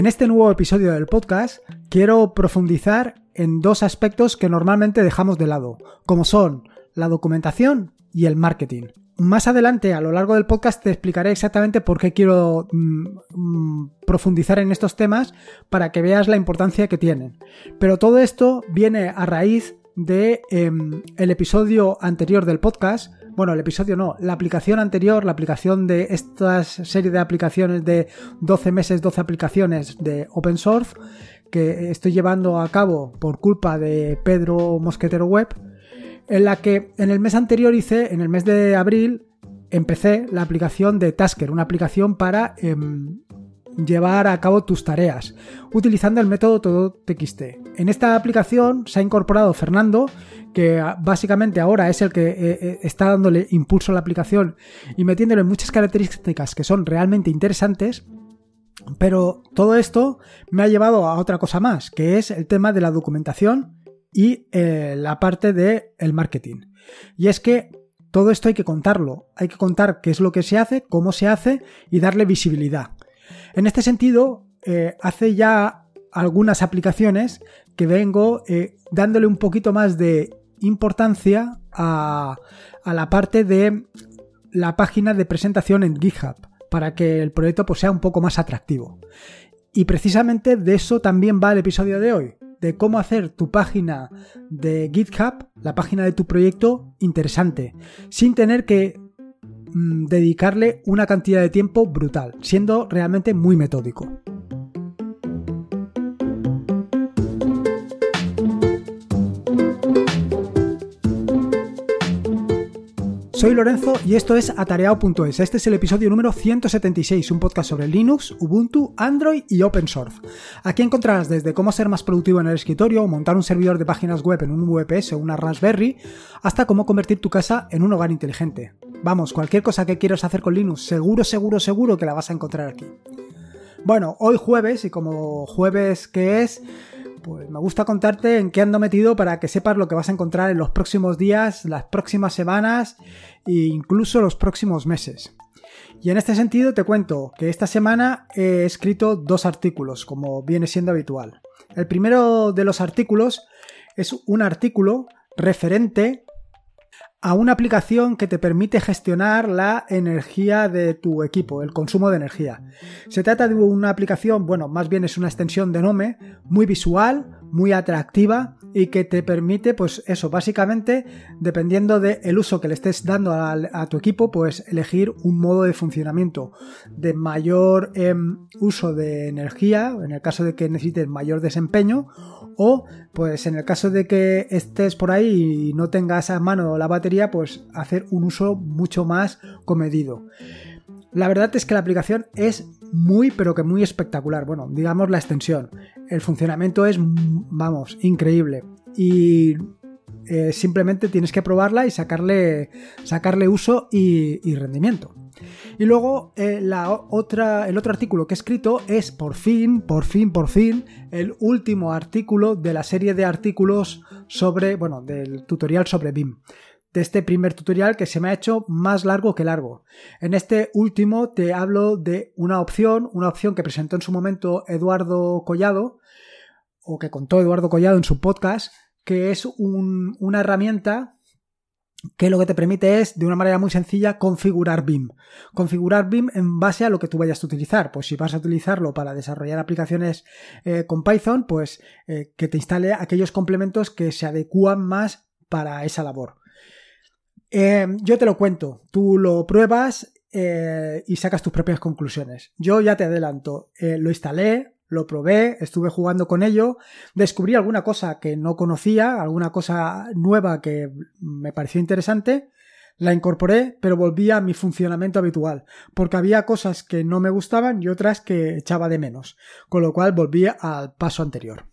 En este nuevo episodio del podcast quiero profundizar en dos aspectos que normalmente dejamos de lado, como son la documentación y el marketing. Más adelante, a lo largo del podcast, te explicaré exactamente por qué quiero mm, mm, profundizar en estos temas para que veas la importancia que tienen. Pero todo esto viene a raíz de em, el episodio anterior del podcast. Bueno, el episodio no, la aplicación anterior, la aplicación de esta serie de aplicaciones de 12 meses, 12 aplicaciones de open source que estoy llevando a cabo por culpa de Pedro Mosquetero Web en la que en el mes anterior hice, en el mes de abril, empecé la aplicación de Tasker, una aplicación para em, llevar a cabo tus tareas, utilizando el método todo TXT. En esta aplicación se ha incorporado Fernando, que básicamente ahora es el que eh, eh, está dándole impulso a la aplicación y metiéndole muchas características que son realmente interesantes. Pero todo esto me ha llevado a otra cosa más, que es el tema de la documentación y eh, la parte del el marketing. Y es que todo esto hay que contarlo, hay que contar qué es lo que se hace, cómo se hace y darle visibilidad. En este sentido, eh, hace ya algunas aplicaciones que vengo eh, dándole un poquito más de importancia a, la parte de la página de presentación en GitHub para que el proyecto pues, sea un poco más atractivo. Y precisamente de eso también va el episodio de hoy de cómo hacer tu página de GitHub, la página de tu proyecto, interesante, sin tener que mm, dedicarle una cantidad de tiempo brutal, siendo realmente muy metódico. Soy Lorenzo y esto es atareado.es. Este es el episodio número 176, un podcast sobre Linux, Ubuntu, Android y Open Source. Aquí encontrarás desde cómo ser más productivo en el escritorio, montar un servidor de páginas web en un VPS o una Raspberry, hasta cómo convertir tu casa en un hogar inteligente. Vamos, cualquier cosa que quieras hacer con Linux, seguro, seguro, seguro que la vas a encontrar aquí. Bueno, hoy jueves, y como jueves que es, pues me gusta contarte en qué ando metido para que sepas lo que vas a encontrar en los próximos días, las próximas semanas e incluso los próximos meses. Y en este sentido te cuento que esta semana he escrito dos artículos, como viene siendo habitual. El primero de los artículos es un artículo referente a una aplicación que te permite gestionar la energía de tu equipo, el consumo de energía. Se trata de una aplicación, bueno, más bien es una extensión de Nome, muy visual, muy atractiva y que te permite, pues eso, básicamente, dependiendo del uso que le estés dando a, tu equipo, pues elegir un modo de funcionamiento de mayor em, uso de energía, en el caso de que necesites mayor desempeño, o pues en el caso de que estés por ahí y no tengas a mano la batería, pues hacer un uso mucho más comedido. La verdad es que la aplicación es muy pero que muy espectacular. Bueno, digamos la extensión. El funcionamiento es, vamos, increíble. Y eh, simplemente tienes que probarla y sacarle, sacarle uso y, rendimiento. Y luego eh, la otra, el otro artículo que he escrito es por fin, por fin, por fin, el último artículo de la serie de artículos sobre, bueno, del tutorial sobre BIM de este primer tutorial que se me ha hecho más largo que largo. En este último te hablo de una opción, una opción que presentó en su momento Eduardo Collado, o que contó Eduardo Collado en su podcast, que es una herramienta que lo que te permite es, de una manera muy sencilla, configurar BIM. Configurar BIM en base a lo que tú vayas a utilizar. Pues si vas a utilizarlo para desarrollar aplicaciones eh, con Python, pues eh, que te instale aquellos complementos que se adecúan más para esa labor. Eh, yo te lo cuento, tú lo pruebas eh, y sacas tus propias conclusiones. Yo ya te adelanto, eh, lo instalé, lo probé, estuve jugando con ello, descubrí alguna cosa que no conocía, alguna cosa nueva que me pareció interesante, la incorporé, pero volví a mi funcionamiento habitual, porque había cosas que no me gustaban y otras que echaba de menos, con lo cual volví al paso anterior.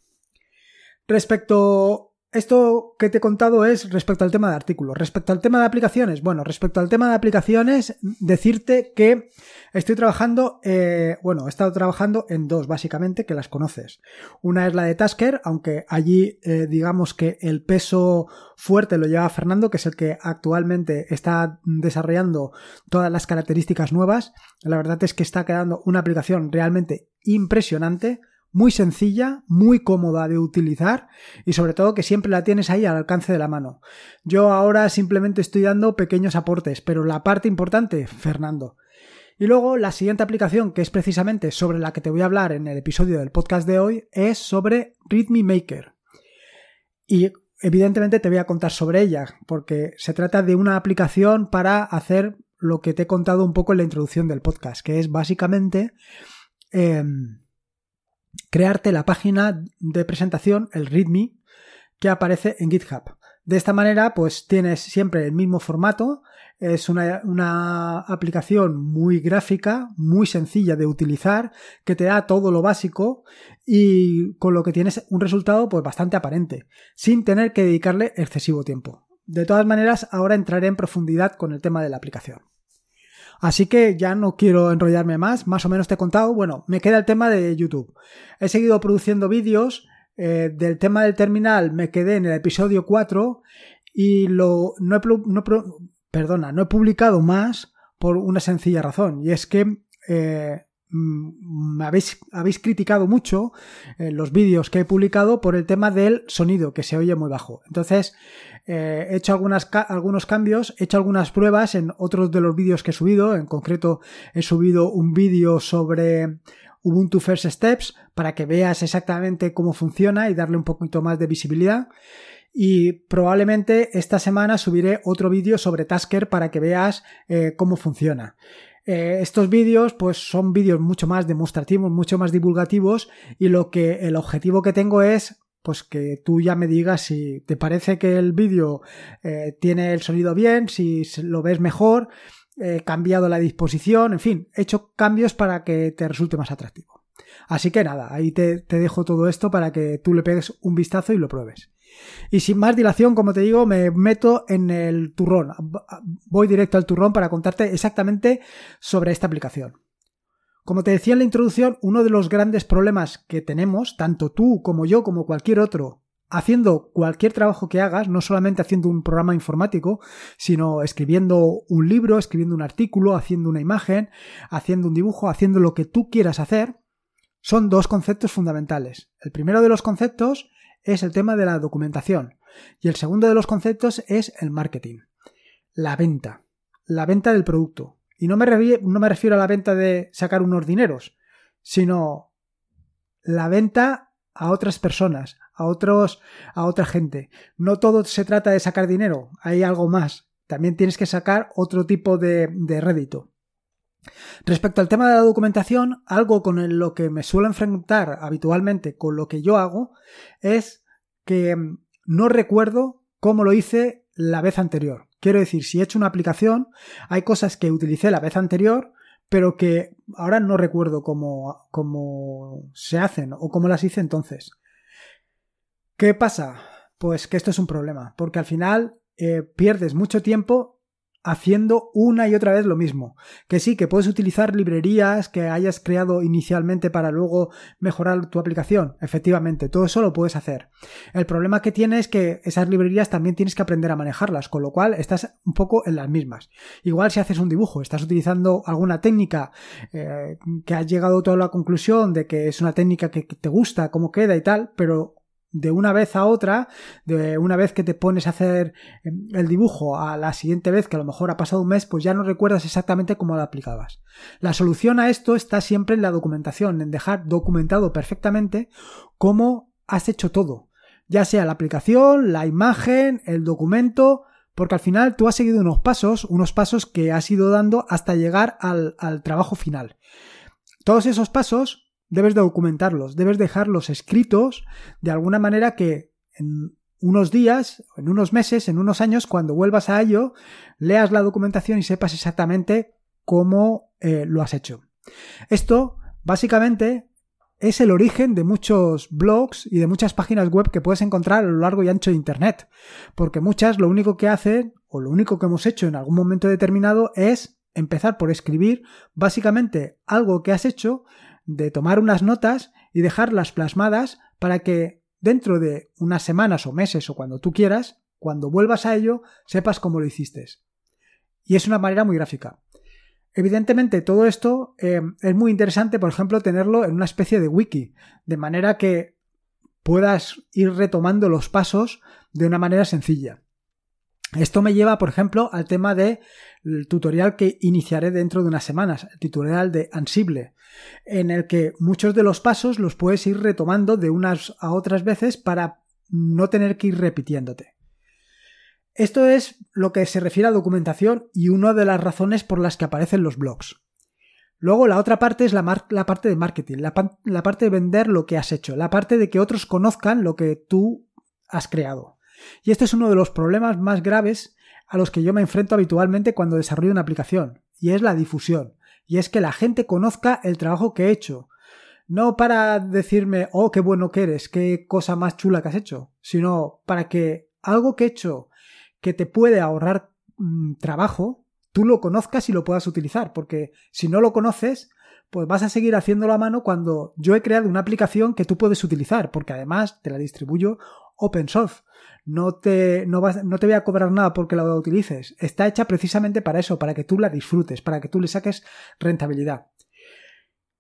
Respecto esto que te he contado es respecto al tema de artículos. Respecto al tema de aplicaciones, bueno, respecto al tema de aplicaciones, decirte que estoy trabajando, eh, bueno, he estado trabajando en dos, básicamente, que las conoces. Una es la de Tasker, aunque allí eh, digamos que el peso fuerte lo lleva Fernando, que es el que actualmente está desarrollando todas las características nuevas. La verdad es que está quedando una aplicación realmente impresionante muy sencilla, muy cómoda de utilizar y sobre todo que siempre la tienes ahí al alcance de la mano. Yo ahora simplemente estoy dando pequeños aportes, pero la parte importante, Fernando. Y luego la siguiente aplicación, que es precisamente sobre la que te voy a hablar en el episodio del podcast de hoy, es sobre README Maker. Y evidentemente te voy a contar sobre ella, porque se trata de una aplicación para hacer lo que te he contado un poco en la introducción del podcast, que es básicamente... Em, crearte la página de presentación, el README, que aparece en GitHub. De esta manera, pues tienes siempre el mismo formato, es una, una, aplicación muy gráfica, muy sencilla de utilizar, que te da todo lo básico y con lo que tienes un resultado pues bastante aparente, sin tener que dedicarle excesivo tiempo. De todas maneras, ahora entraré en profundidad con el tema de la aplicación. Así que ya no quiero enrollarme más, más o menos te he contado. Bueno, me queda el tema de YouTube. He seguido produciendo vídeos. Eh, del tema del terminal me quedé en el episodio 4 y lo, no he, perdona, no he publicado más por una sencilla razón y es que eh, me habéis, habéis criticado mucho eh, los vídeos que he publicado por el tema del sonido que se oye muy bajo. Entonces, eh, he hecho algunas, algunos cambios, he hecho algunas pruebas en otros de los vídeos que he subido. En concreto, he subido un vídeo sobre Ubuntu First Steps para que veas exactamente cómo funciona y darle un poquito más de visibilidad. Y probablemente esta semana subiré otro vídeo sobre Tasker para que veas eh, cómo funciona. Eh, estos vídeos pues son vídeos mucho más demostrativos, mucho más divulgativos y lo que el objetivo que tengo es pues que tú ya me digas si te parece que el vídeo eh, tiene el sonido bien, si lo ves mejor, he cambiado la disposición, en fin, he hecho cambios para que te resulte más atractivo. Así que nada, ahí te, te dejo todo esto para que tú le pegues un vistazo y lo pruebes. Y sin más dilación, como te digo, me meto en el turrón. Voy directo al turrón para contarte exactamente sobre esta aplicación. Como te decía en la introducción, uno de los grandes problemas que tenemos, tanto tú como yo, como cualquier otro, haciendo cualquier trabajo que hagas, no solamente haciendo un programa informático, sino escribiendo un libro, escribiendo un artículo, haciendo una imagen, haciendo un dibujo, haciendo lo que tú quieras hacer, son dos conceptos fundamentales. El primero de los conceptos es el tema de la documentación y el segundo de los conceptos es el marketing, la venta, la venta del producto. Y no me, no me refiero a la venta de sacar unos dineros, sino la venta a otras personas, a otros, a otra gente. No todo se trata de sacar dinero, hay algo más. También tienes que sacar otro tipo de, de rédito. Respecto al tema de la documentación, algo con lo que me suelo enfrentar habitualmente con lo que yo hago es que no recuerdo cómo lo hice la vez anterior. Quiero decir, si he hecho una aplicación, hay cosas que utilicé la vez anterior, pero que ahora no recuerdo cómo, cómo se hacen o cómo las hice entonces. ¿Qué pasa? Pues que esto es un problema, porque al final eh, pierdes mucho tiempo haciendo una y otra vez lo mismo. Que sí, que puedes utilizar librerías que hayas creado inicialmente para luego mejorar tu aplicación. Efectivamente, todo eso lo puedes hacer. El problema que tiene es que esas librerías también tienes que aprender a manejarlas, con lo cual estás un poco en las mismas. Igual si haces un dibujo, estás utilizando alguna técnica eh, que has llegado a toda la conclusión de que es una técnica que te gusta, cómo queda y tal, pero de una vez a otra, de una vez que te pones a hacer em, el dibujo a la siguiente vez, que a lo mejor ha pasado un mes, pues ya no recuerdas exactamente cómo lo aplicabas. La solución a esto está siempre en la documentación, en dejar documentado perfectamente cómo has hecho todo, ya sea la aplicación, la imagen, el documento, porque al final tú has seguido unos pasos, unos pasos que has ido dando hasta llegar al, al trabajo final. Todos esos pasos debes de documentarlos, debes dejarlos escritos de alguna manera que en unos días, en unos meses, en unos años, cuando vuelvas a ello, leas la documentación y sepas exactamente cómo eh, lo has hecho. Esto, básicamente, es el origen de muchos blogs y de muchas páginas web que puedes encontrar a lo largo y ancho de Internet. Porque muchas lo único que hacen, o lo único que hemos hecho en algún momento determinado, es empezar por escribir básicamente algo que has hecho, de tomar unas notas y dejarlas plasmadas para que dentro de unas semanas o meses o cuando tú quieras, cuando vuelvas a ello, sepas cómo lo hiciste. Y es una manera muy gráfica. Evidentemente, todo esto eh, es muy interesante, por ejemplo, tenerlo en una especie de wiki, de manera que puedas ir retomando los pasos de una manera sencilla. Esto me lleva, por ejemplo, al tema del tutorial que iniciaré dentro de unas semanas, el tutorial de Ansible, en el que muchos de los pasos los puedes ir retomando de unas a otras veces para no tener que ir repitiéndote. Esto es lo que se refiere a documentación y una de las razones por las que aparecen los blogs. Luego la otra parte es la, parte de marketing, la, parte de vender lo que has hecho, la parte de que otros conozcan lo que tú has creado. Y este es uno de los problemas más graves a los que yo me enfrento habitualmente cuando desarrollo una aplicación, y es la difusión, y es que la gente conozca el trabajo que he hecho, no para decirme, oh, qué bueno que eres, qué cosa más chula que has hecho, sino para que algo que he hecho que te puede ahorrar mm, trabajo, tú lo conozcas y lo puedas utilizar, porque si no lo conoces, pues vas a seguir haciéndolo a mano cuando yo he creado una aplicación que tú puedes utilizar, porque además te la distribuyo open source. No te, no, vas, no te voy a cobrar nada porque la utilices. Está hecha precisamente para eso, para que tú la disfrutes, para que tú le saques rentabilidad.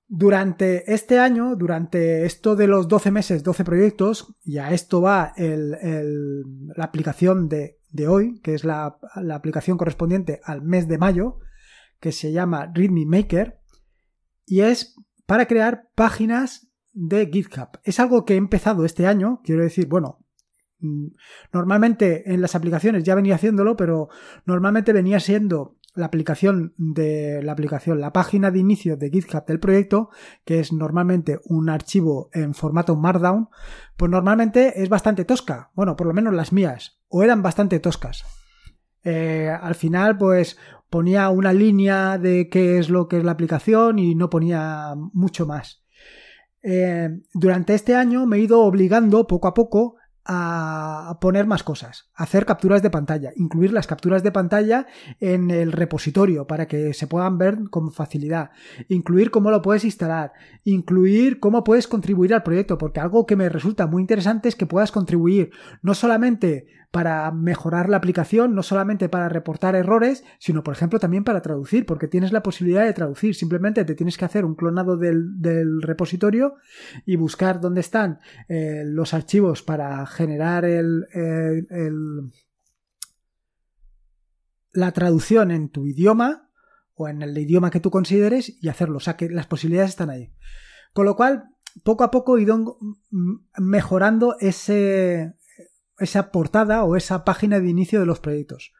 Durante este año, durante esto de los 12 meses, 12 proyectos, y a esto va la aplicación de de hoy, que es la, aplicación correspondiente al mes de mayo, que se llama README Maker, y es para crear páginas de GitHub. Es algo que he empezado este año, quiero decir, bueno, normalmente en las aplicaciones ya venía haciéndolo, pero normalmente venía siendo la aplicación de la aplicación, la página de inicio de GitHub del proyecto, que es normalmente un archivo en formato Markdown, pues normalmente es bastante tosca. Bueno, por lo menos las mías, o eran bastante toscas. Eh, al final, pues ponía una línea de qué es lo que es la aplicación y no ponía mucho más. Eh, durante este año me he ido obligando poco a poco a poner más cosas, hacer capturas de pantalla, incluir las capturas de pantalla en el repositorio para que se puedan ver con facilidad, incluir cómo lo puedes instalar, incluir cómo puedes contribuir al proyecto, porque algo que me resulta muy interesante es que puedas contribuir no solamente para mejorar la aplicación, no solamente para reportar errores, sino por ejemplo también para traducir, porque tienes la posibilidad de traducir. Simplemente te tienes que hacer un clonado del, repositorio y buscar dónde están eh, los archivos para generar el, la traducción en tu idioma o en el idioma que tú consideres y hacerlo. O sea que las posibilidades están ahí. Con lo cual, poco a poco he ido mejorando ese, esa portada o esa página de inicio de los proyectos.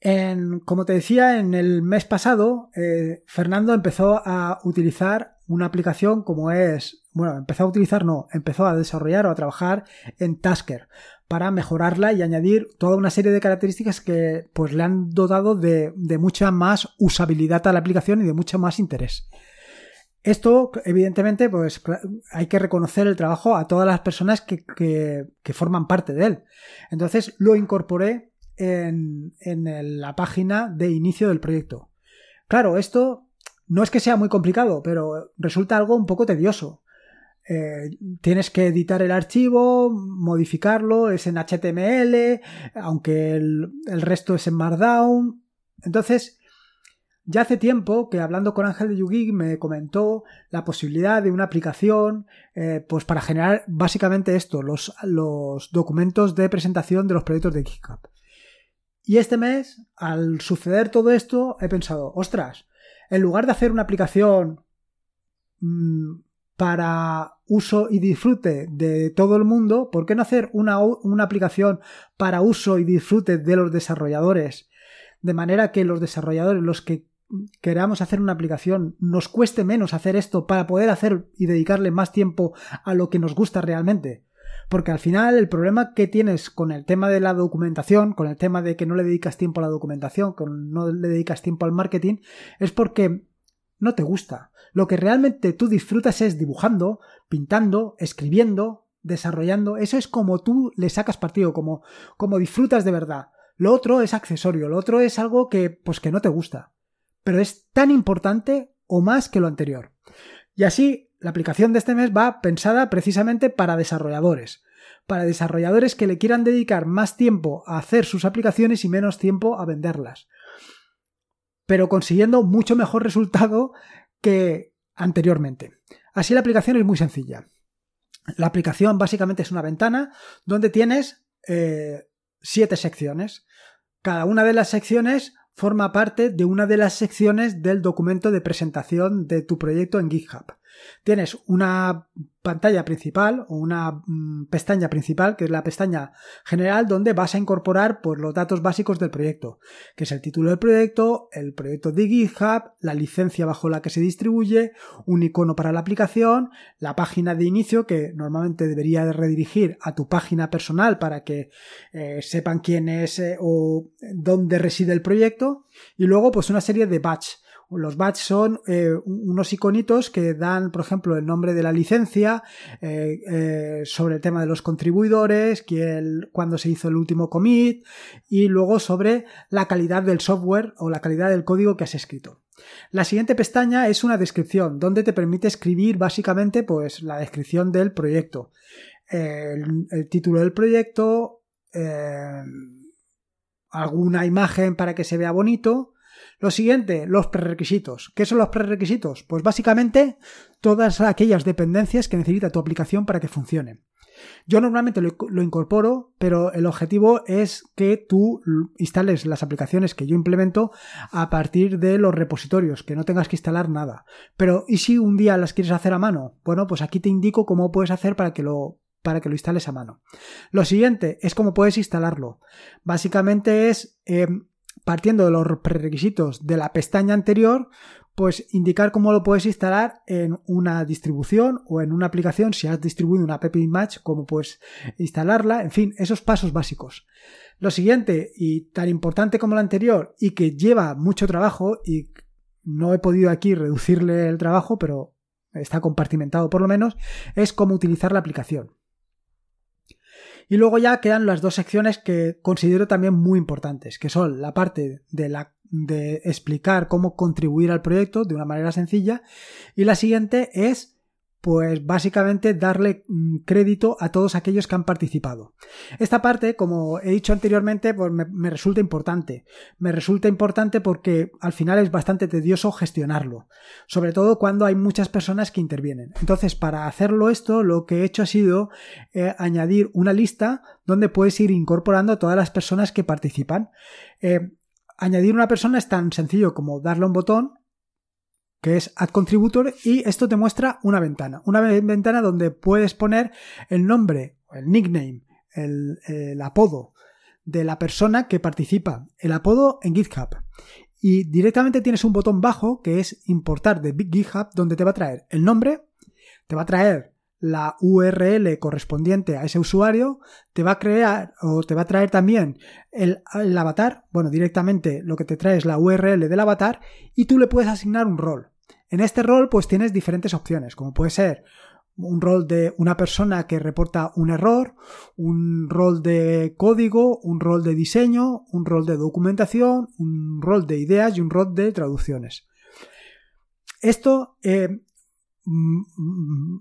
En, como te decía, en el mes pasado, eh, Fernando empezó a utilizar una aplicación como es, bueno, empezó a utilizar, no, empezó a desarrollar o a trabajar en Tasker para mejorarla y añadir toda una serie de características que pues le han dotado de, de mucha más usabilidad a la aplicación y de mucho más interés. Esto, evidentemente, pues hay que reconocer el trabajo a todas las personas que, forman parte de él. Entonces lo incorporé en, la página de inicio del proyecto. Claro, esto no es que sea muy complicado, pero resulta algo un poco tedioso. Eh, tienes que editar el archivo, modificarlo, es en HTML, aunque el, el resto es en Markdown. Entonces, ya hace tiempo que hablando con Ángel de Yugi me comentó la posibilidad de una aplicación eh, pues para generar básicamente esto, los, documentos de presentación de los proyectos de GitHub. Y este mes, al suceder todo esto, he pensado, ostras, en lugar de hacer una aplicación mm, para uso y disfrute de todo el mundo, ¿por qué no hacer una, una aplicación para uso y disfrute de los desarrolladores? De manera que los desarrolladores, los que queramos hacer una aplicación, nos cueste menos hacer esto para poder hacer y dedicarle más tiempo a lo que nos gusta realmente. Porque al final el problema que tienes con el tema de la documentación, con el tema de que no le dedicas tiempo a la documentación, que no le dedicas tiempo al marketing, es porque no te gusta. Lo que realmente tú disfrutas es dibujando, pintando, escribiendo, desarrollando. Eso es como tú le sacas partido, como, como disfrutas de verdad. Lo otro es accesorio, lo otro es algo que, pues que no te gusta. Pero es tan importante o más que lo anterior. Y así, la aplicación de este mes va pensada precisamente para desarrolladores. Para desarrolladores que le quieran dedicar más tiempo a hacer sus aplicaciones y menos tiempo a venderlas. Pero consiguiendo mucho mejor resultado que anteriormente. Así la aplicación es muy sencilla. La aplicación básicamente es una ventana donde tienes eh, siete secciones. Cada una de las secciones forma parte de una de las secciones del documento de presentación de tu proyecto en GitHub. Tienes una pantalla principal o una mm, pestaña principal, que es la pestaña general, donde vas a incorporar pues, los datos básicos del proyecto, que es el título del proyecto, el proyecto de GitHub, la licencia bajo la que se distribuye, un icono para la aplicación, la página de inicio, que normalmente debería redirigir a tu página personal para que eh, sepan quién es eh, o dónde reside el proyecto, y luego pues una serie de batch los badges son eh, unos iconitos que dan, por ejemplo, el nombre de la licencia, eh, eh, sobre el tema de los contribuidores, cuándo se hizo el último commit y luego sobre la calidad del software o la calidad del código que has escrito. La siguiente pestaña es una descripción, donde te permite escribir básicamente pues la descripción del proyecto, el título del proyecto, alguna imagen para que se vea bonito, lo siguiente, los prerequisitos. ¿Qué son los prerequisitos? Pues básicamente todas aquellas dependencias que necesita tu aplicación para que funcione. Yo normalmente lo, incorporo, pero el objetivo es que tú instales las aplicaciones que yo implemento a partir de los repositorios, que no tengas que instalar nada. Pero, ¿y si un día las quieres hacer a mano? Bueno, pues aquí te indico cómo puedes hacer para que lo para que lo instales a mano. Lo siguiente es cómo puedes instalarlo. Básicamente es em, partiendo de los prerequisitos de la pestaña anterior, pues indicar cómo lo puedes instalar en una distribución o en una aplicación, si has distribuido una app Match, cómo puedes instalarla, en fin, esos pasos básicos. Lo siguiente, y tan importante como lo anterior, y que lleva mucho trabajo, y no he podido aquí reducirle el trabajo, pero está compartimentado por lo menos, es cómo utilizar la aplicación. Y luego ya quedan las dos secciones que considero también muy importantes, que son la parte de, la, de explicar cómo contribuir al proyecto de una manera sencilla y la siguiente es pues básicamente darle mm, crédito a todos aquellos que han participado. Esta parte, como he dicho anteriormente, pues me, resulta importante. Me resulta importante porque al final es bastante tedioso gestionarlo, sobre todo cuando hay muchas personas que intervienen. Entonces, para hacerlo esto, lo que he hecho ha sido eh, añadir una lista donde puedes ir incorporando a todas las personas que participan. Eh, añadir una persona es tan sencillo como darle un botón que es Add Contributor y esto te muestra una ventana, una ventana donde puedes poner el nombre, el nickname, el, el apodo de la persona que participa, el apodo en GitHub. Y directamente tienes un botón bajo que es importar de GitHub donde te va a traer el nombre, te va a traer la URL correspondiente a ese usuario, te va a crear o te va a traer también el, avatar, bueno, directamente lo que te trae es la URL del avatar y tú le puedes asignar un rol. En este rol pues tienes diferentes opciones, como puede ser un rol de una persona que reporta un error, un rol de código, un rol de diseño, un rol de documentación, un rol de ideas y un rol de traducciones. Esto eh,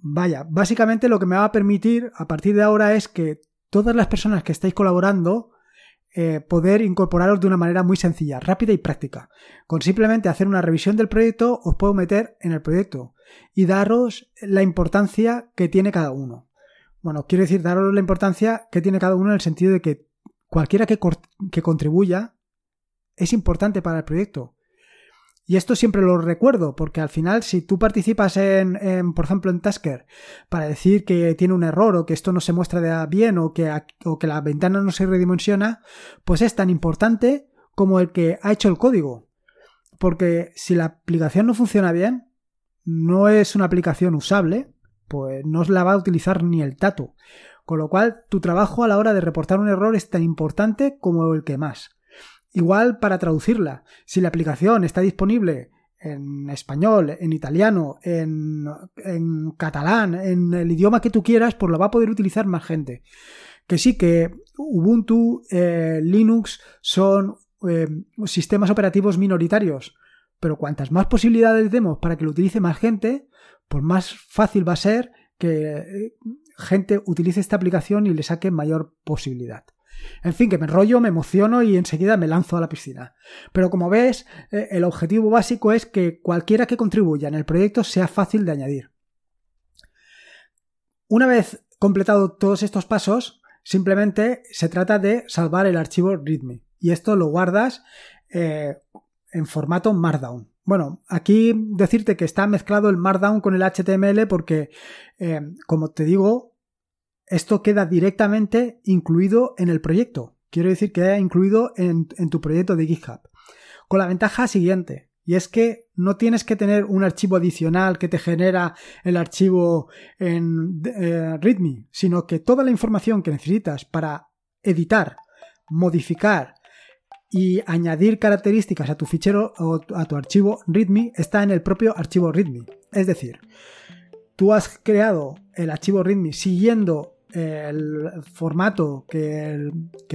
vaya, básicamente lo que me va a permitir a partir de ahora es que todas las personas que estáis colaborando eh, poder incorporaros de una manera muy sencilla, rápida y práctica. Con simplemente hacer una revisión del proyecto os puedo meter en el proyecto y daros la importancia que tiene cada uno. Bueno, quiero decir, daros la importancia que tiene cada uno en el sentido de que cualquiera que, que contribuya es importante para el proyecto. Y esto siempre lo recuerdo, porque al final, si tú participas en, por ejemplo, en Tasker, para decir que tiene un error o que esto no se muestra bien o que, o que la ventana no se redimensiona, pues es tan importante como el que ha hecho el código. Porque si la aplicación no funciona bien, no es una aplicación usable, pues no la va a utilizar ni el tato. Con lo cual, tu trabajo a la hora de reportar un error es tan importante como el que más. Igual para traducirla, si la aplicación está disponible en español, en italiano, en, catalán, en el idioma que tú quieras, pues lo va a poder utilizar más gente. Que sí, que Ubuntu, eh, Linux son eh, sistemas operativos minoritarios, pero cuantas más posibilidades demos para que lo utilice más gente, pues más fácil va a ser que eh, gente utilice esta aplicación y le saque mayor posibilidad. En fin, que me enrollo, me emociono y enseguida me lanzo a la piscina. Pero como ves, eh, el objetivo básico es que cualquiera que contribuya en el proyecto sea fácil de añadir. Una vez completado todos estos pasos, simplemente se trata de salvar el archivo README. Y esto lo guardas eh, en formato Markdown. Bueno, aquí decirte que está mezclado el Markdown con el HTML porque, eh, como te digo, esto queda directamente incluido en el proyecto. Quiero decir que queda incluido en, tu proyecto de GitHub. Con la ventaja siguiente, y es que no tienes que tener un archivo adicional que te genera el archivo en eh, README, sino que toda la información que necesitas para editar, modificar y añadir características a tu fichero o a tu archivo README está en el propio archivo README. Es decir, tú has creado el archivo README siguiendo el formato que,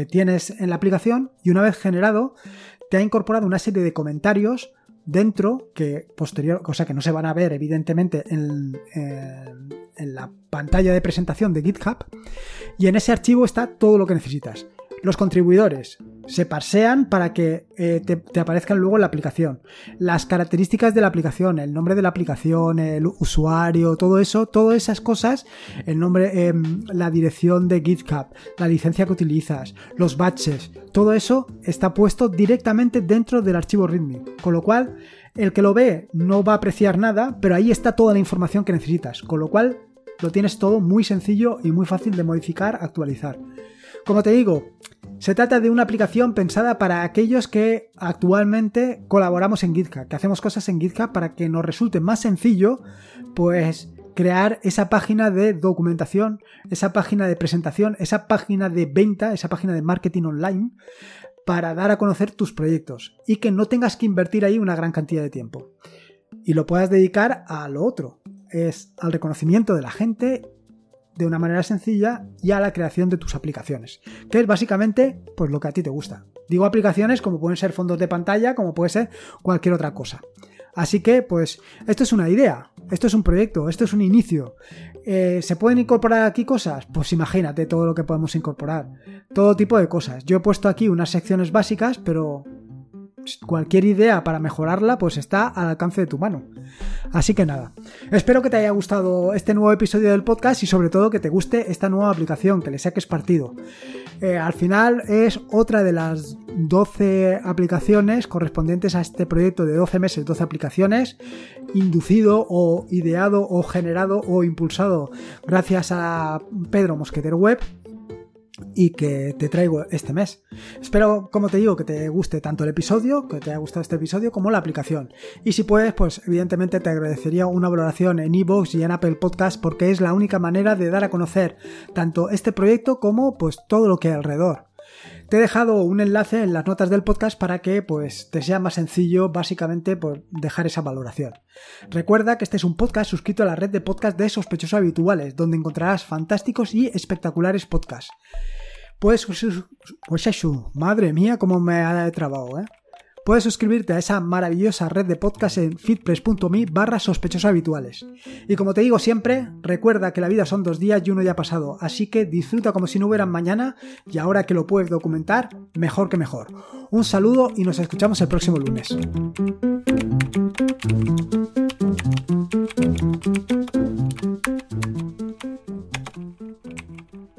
tienes en la aplicación y una vez generado te ha incorporado una serie de comentarios dentro que posterior, cosa que no se van a ver evidentemente en, en, la pantalla de presentación de GitHub y en ese archivo está todo lo que necesitas. Los contribuidores se parsean para que eh, te, aparezcan luego en la aplicación. Las características de la aplicación, el nombre de la aplicación, el usuario, todo eso, todas esas cosas, el nombre, em, la dirección de GitHub, la licencia que utilizas, los batches, todo eso está puesto directamente dentro del archivo README. Con lo cual, el que lo ve no va a apreciar nada, pero ahí está toda la información que necesitas. Con lo cual, lo tienes todo muy sencillo y muy fácil de modificar, actualizar. Como te digo, se trata de una aplicación pensada para aquellos que actualmente colaboramos en GitHub, que hacemos cosas en GitHub para que nos resulte más sencillo, pues crear esa página de documentación, esa página de presentación, esa página de venta, esa página de marketing online para dar a conocer tus proyectos y que no tengas que invertir ahí una gran cantidad de tiempo. Y lo puedas dedicar a lo otro, es al reconocimiento de la gente de una manera sencilla y a la creación de tus aplicaciones, que es básicamente pues lo que a ti te gusta. Digo aplicaciones como pueden ser fondos de pantalla, como puede ser cualquier otra cosa. Así que, pues, esto es una idea, esto es un proyecto, esto es un inicio. Eh, ¿Se pueden incorporar aquí cosas? Pues imagínate todo lo que podemos incorporar. Todo tipo de cosas. Yo he puesto aquí unas secciones básicas, pero cualquier idea para mejorarla pues está al alcance de tu mano. Así que nada, espero que te haya gustado este nuevo episodio del podcast y sobre todo que te guste esta nueva aplicación, que le saques partido. Eh, al final es otra de las 12 aplicaciones correspondientes a este proyecto de 12 meses, 12 aplicaciones, inducido o ideado o generado o impulsado gracias a Pedro Mosqueter Web y que te traigo este mes. Espero, como te digo, que te guste tanto el episodio, que te haya gustado este episodio, como la aplicación. Y si puedes, pues evidentemente te agradecería una valoración en iVoox y en Apple Podcast porque es la única manera de dar a conocer tanto este proyecto como pues todo lo que hay alrededor. Te he dejado un enlace en las notas del podcast para que pues, te sea más sencillo básicamente por dejar esa valoración. Recuerda que este es un podcast suscrito a la red de podcast de sospechosos habituales, donde encontrarás fantásticos y espectaculares podcasts. Pues, pues madre mía, cómo me ha trabado, ¿eh? Puedes suscribirte a esa maravillosa red de podcast en fitpress.me barra sospechosos habituales. Y como te digo siempre, recuerda que la vida son dos días y uno ya ha pasado, así que disfruta como si no hubieran mañana y ahora que lo puedes documentar, mejor que mejor. Un saludo y nos escuchamos el próximo lunes.